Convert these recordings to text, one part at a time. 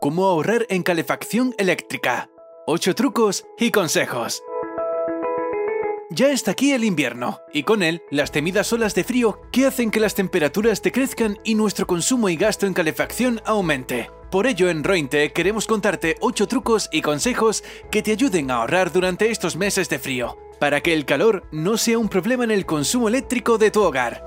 Cómo ahorrar en calefacción eléctrica. 8 trucos y consejos. Ya está aquí el invierno, y con él las temidas olas de frío que hacen que las temperaturas decrezcan y nuestro consumo y gasto en calefacción aumente. Por ello en Rointe queremos contarte 8 trucos y consejos que te ayuden a ahorrar durante estos meses de frío, para que el calor no sea un problema en el consumo eléctrico de tu hogar.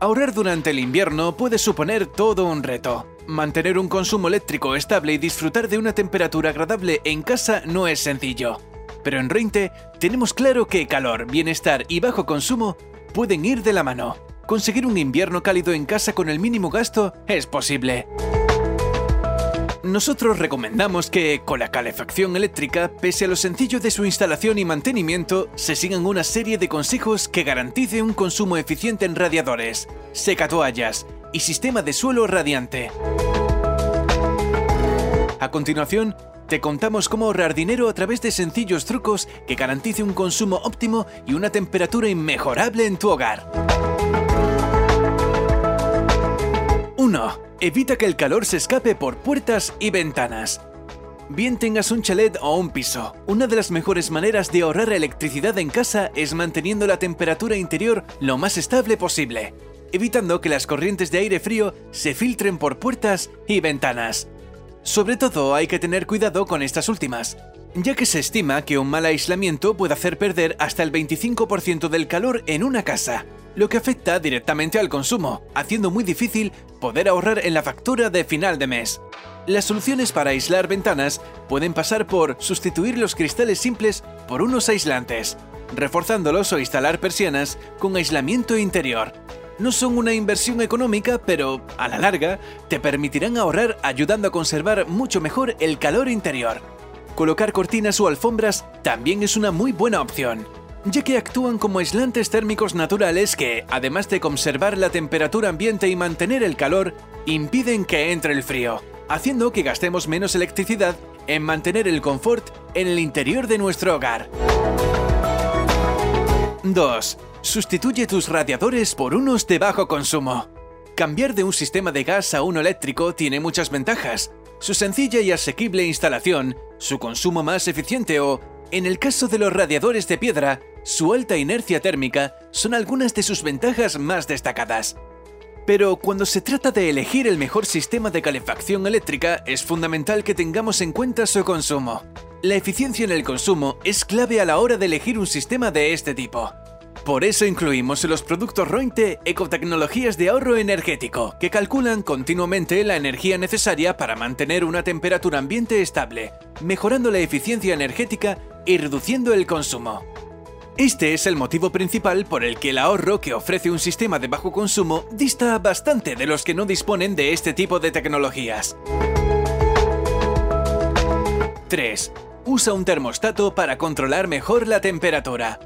Ahorrar durante el invierno puede suponer todo un reto. Mantener un consumo eléctrico estable y disfrutar de una temperatura agradable en casa no es sencillo. Pero en Reinte tenemos claro que calor, bienestar y bajo consumo pueden ir de la mano. Conseguir un invierno cálido en casa con el mínimo gasto es posible. Nosotros recomendamos que, con la calefacción eléctrica, pese a lo sencillo de su instalación y mantenimiento, se sigan una serie de consejos que garantice un consumo eficiente en radiadores, secatoallas y sistema de suelo radiante. A continuación, te contamos cómo ahorrar dinero a través de sencillos trucos que garantice un consumo óptimo y una temperatura inmejorable en tu hogar. 1. Evita que el calor se escape por puertas y ventanas. Bien tengas un chalet o un piso, una de las mejores maneras de ahorrar electricidad en casa es manteniendo la temperatura interior lo más estable posible, evitando que las corrientes de aire frío se filtren por puertas y ventanas. Sobre todo hay que tener cuidado con estas últimas, ya que se estima que un mal aislamiento puede hacer perder hasta el 25% del calor en una casa, lo que afecta directamente al consumo, haciendo muy difícil poder ahorrar en la factura de final de mes. Las soluciones para aislar ventanas pueden pasar por sustituir los cristales simples por unos aislantes, reforzándolos o instalar persianas con aislamiento interior. No son una inversión económica, pero a la larga te permitirán ahorrar ayudando a conservar mucho mejor el calor interior. Colocar cortinas o alfombras también es una muy buena opción ya que actúan como aislantes térmicos naturales que, además de conservar la temperatura ambiente y mantener el calor, impiden que entre el frío, haciendo que gastemos menos electricidad en mantener el confort en el interior de nuestro hogar. 2. Sustituye tus radiadores por unos de bajo consumo. Cambiar de un sistema de gas a uno eléctrico tiene muchas ventajas. Su sencilla y asequible instalación, su consumo más eficiente o, en el caso de los radiadores de piedra, su alta inercia térmica son algunas de sus ventajas más destacadas. Pero cuando se trata de elegir el mejor sistema de calefacción eléctrica, es fundamental que tengamos en cuenta su consumo. La eficiencia en el consumo es clave a la hora de elegir un sistema de este tipo. Por eso incluimos en los productos Rointe ecotecnologías de ahorro energético, que calculan continuamente la energía necesaria para mantener una temperatura ambiente estable, mejorando la eficiencia energética y reduciendo el consumo. Este es el motivo principal por el que el ahorro que ofrece un sistema de bajo consumo dista bastante de los que no disponen de este tipo de tecnologías. 3. Usa un termostato para controlar mejor la temperatura.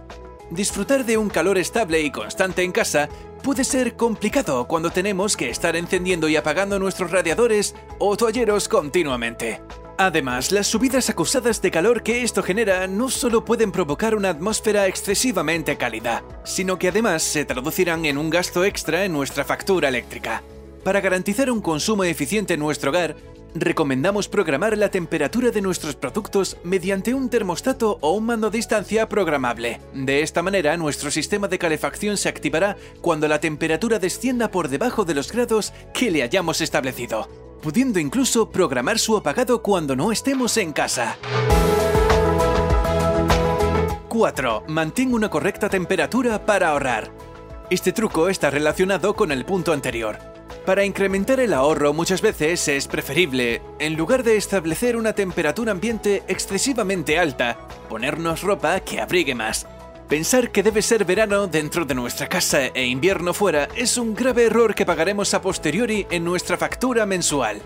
Disfrutar de un calor estable y constante en casa puede ser complicado cuando tenemos que estar encendiendo y apagando nuestros radiadores o toalleros continuamente. Además, las subidas acusadas de calor que esto genera no solo pueden provocar una atmósfera excesivamente cálida, sino que además se traducirán en un gasto extra en nuestra factura eléctrica. Para garantizar un consumo eficiente en nuestro hogar, recomendamos programar la temperatura de nuestros productos mediante un termostato o un mando a distancia programable. De esta manera, nuestro sistema de calefacción se activará cuando la temperatura descienda por debajo de los grados que le hayamos establecido pudiendo incluso programar su apagado cuando no estemos en casa. 4. Mantén una correcta temperatura para ahorrar. Este truco está relacionado con el punto anterior. Para incrementar el ahorro muchas veces es preferible, en lugar de establecer una temperatura ambiente excesivamente alta, ponernos ropa que abrigue más. Pensar que debe ser verano dentro de nuestra casa e invierno fuera es un grave error que pagaremos a posteriori en nuestra factura mensual.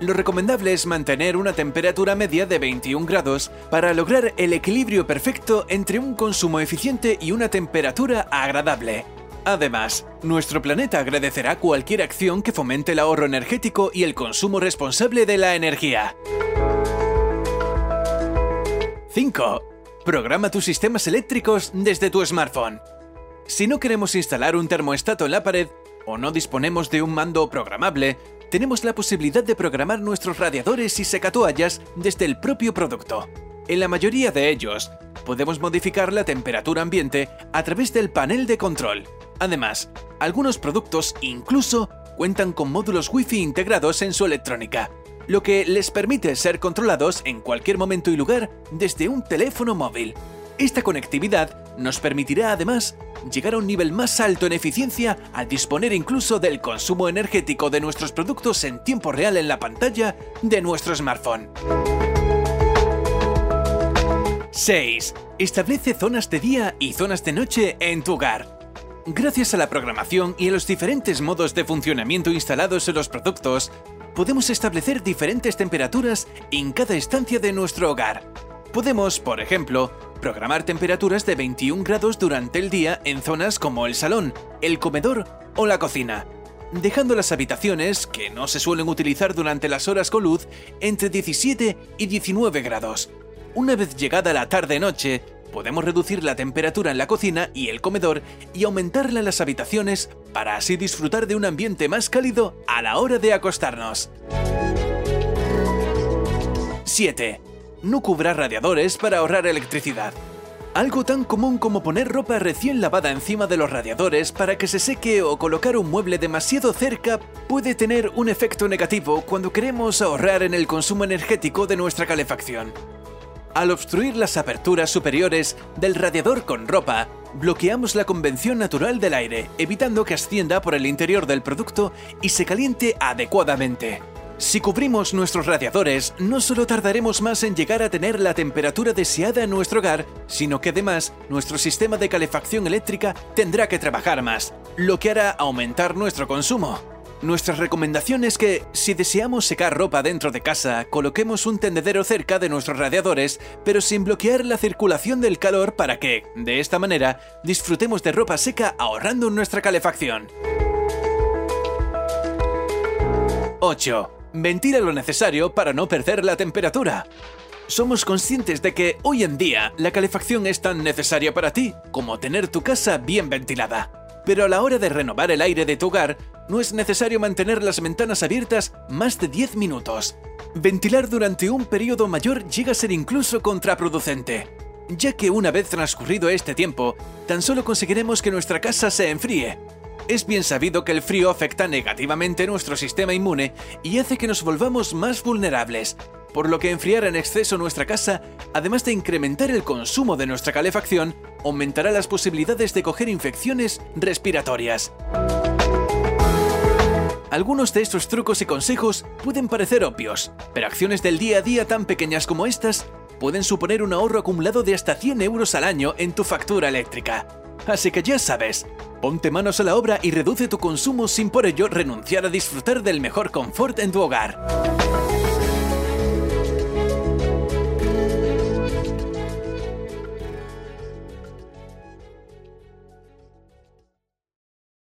Lo recomendable es mantener una temperatura media de 21 grados para lograr el equilibrio perfecto entre un consumo eficiente y una temperatura agradable. Además, nuestro planeta agradecerá cualquier acción que fomente el ahorro energético y el consumo responsable de la energía. 5. Programa tus sistemas eléctricos desde tu smartphone. Si no queremos instalar un termostato en la pared o no disponemos de un mando programable, tenemos la posibilidad de programar nuestros radiadores y secatoallas desde el propio producto. En la mayoría de ellos, podemos modificar la temperatura ambiente a través del panel de control. Además, algunos productos incluso cuentan con módulos Wi-Fi integrados en su electrónica, lo que les permite ser controlados en cualquier momento y lugar desde un teléfono móvil. Esta conectividad nos permitirá además llegar a un nivel más alto en eficiencia al disponer incluso del consumo energético de nuestros productos en tiempo real en la pantalla de nuestro smartphone. 6. Establece zonas de día y zonas de noche en tu hogar. Gracias a la programación y a los diferentes modos de funcionamiento instalados en los productos, podemos establecer diferentes temperaturas en cada estancia de nuestro hogar. Podemos, por ejemplo, programar temperaturas de 21 grados durante el día en zonas como el salón, el comedor o la cocina, dejando las habitaciones, que no se suelen utilizar durante las horas con luz, entre 17 y 19 grados. Una vez llegada la tarde-noche, podemos reducir la temperatura en la cocina y el comedor y aumentarla en las habitaciones para así disfrutar de un ambiente más cálido a la hora de acostarnos. 7. No cubra radiadores para ahorrar electricidad. Algo tan común como poner ropa recién lavada encima de los radiadores para que se seque o colocar un mueble demasiado cerca puede tener un efecto negativo cuando queremos ahorrar en el consumo energético de nuestra calefacción. Al obstruir las aperturas superiores del radiador con ropa, bloqueamos la convención natural del aire, evitando que ascienda por el interior del producto y se caliente adecuadamente. Si cubrimos nuestros radiadores, no solo tardaremos más en llegar a tener la temperatura deseada en nuestro hogar, sino que además nuestro sistema de calefacción eléctrica tendrá que trabajar más, lo que hará aumentar nuestro consumo. Nuestra recomendación es que, si deseamos secar ropa dentro de casa, coloquemos un tendedero cerca de nuestros radiadores, pero sin bloquear la circulación del calor para que, de esta manera, disfrutemos de ropa seca ahorrando nuestra calefacción. 8. Ventila lo necesario para no perder la temperatura. Somos conscientes de que hoy en día la calefacción es tan necesaria para ti como tener tu casa bien ventilada. Pero a la hora de renovar el aire de tu hogar, no es necesario mantener las ventanas abiertas más de 10 minutos. Ventilar durante un periodo mayor llega a ser incluso contraproducente, ya que una vez transcurrido este tiempo, tan solo conseguiremos que nuestra casa se enfríe. Es bien sabido que el frío afecta negativamente nuestro sistema inmune y hace que nos volvamos más vulnerables, por lo que enfriar en exceso nuestra casa, además de incrementar el consumo de nuestra calefacción, aumentará las posibilidades de coger infecciones respiratorias. Algunos de estos trucos y consejos pueden parecer obvios, pero acciones del día a día tan pequeñas como estas pueden suponer un ahorro acumulado de hasta 100 euros al año en tu factura eléctrica. Así que ya sabes, ponte manos a la obra y reduce tu consumo sin por ello renunciar a disfrutar del mejor confort en tu hogar.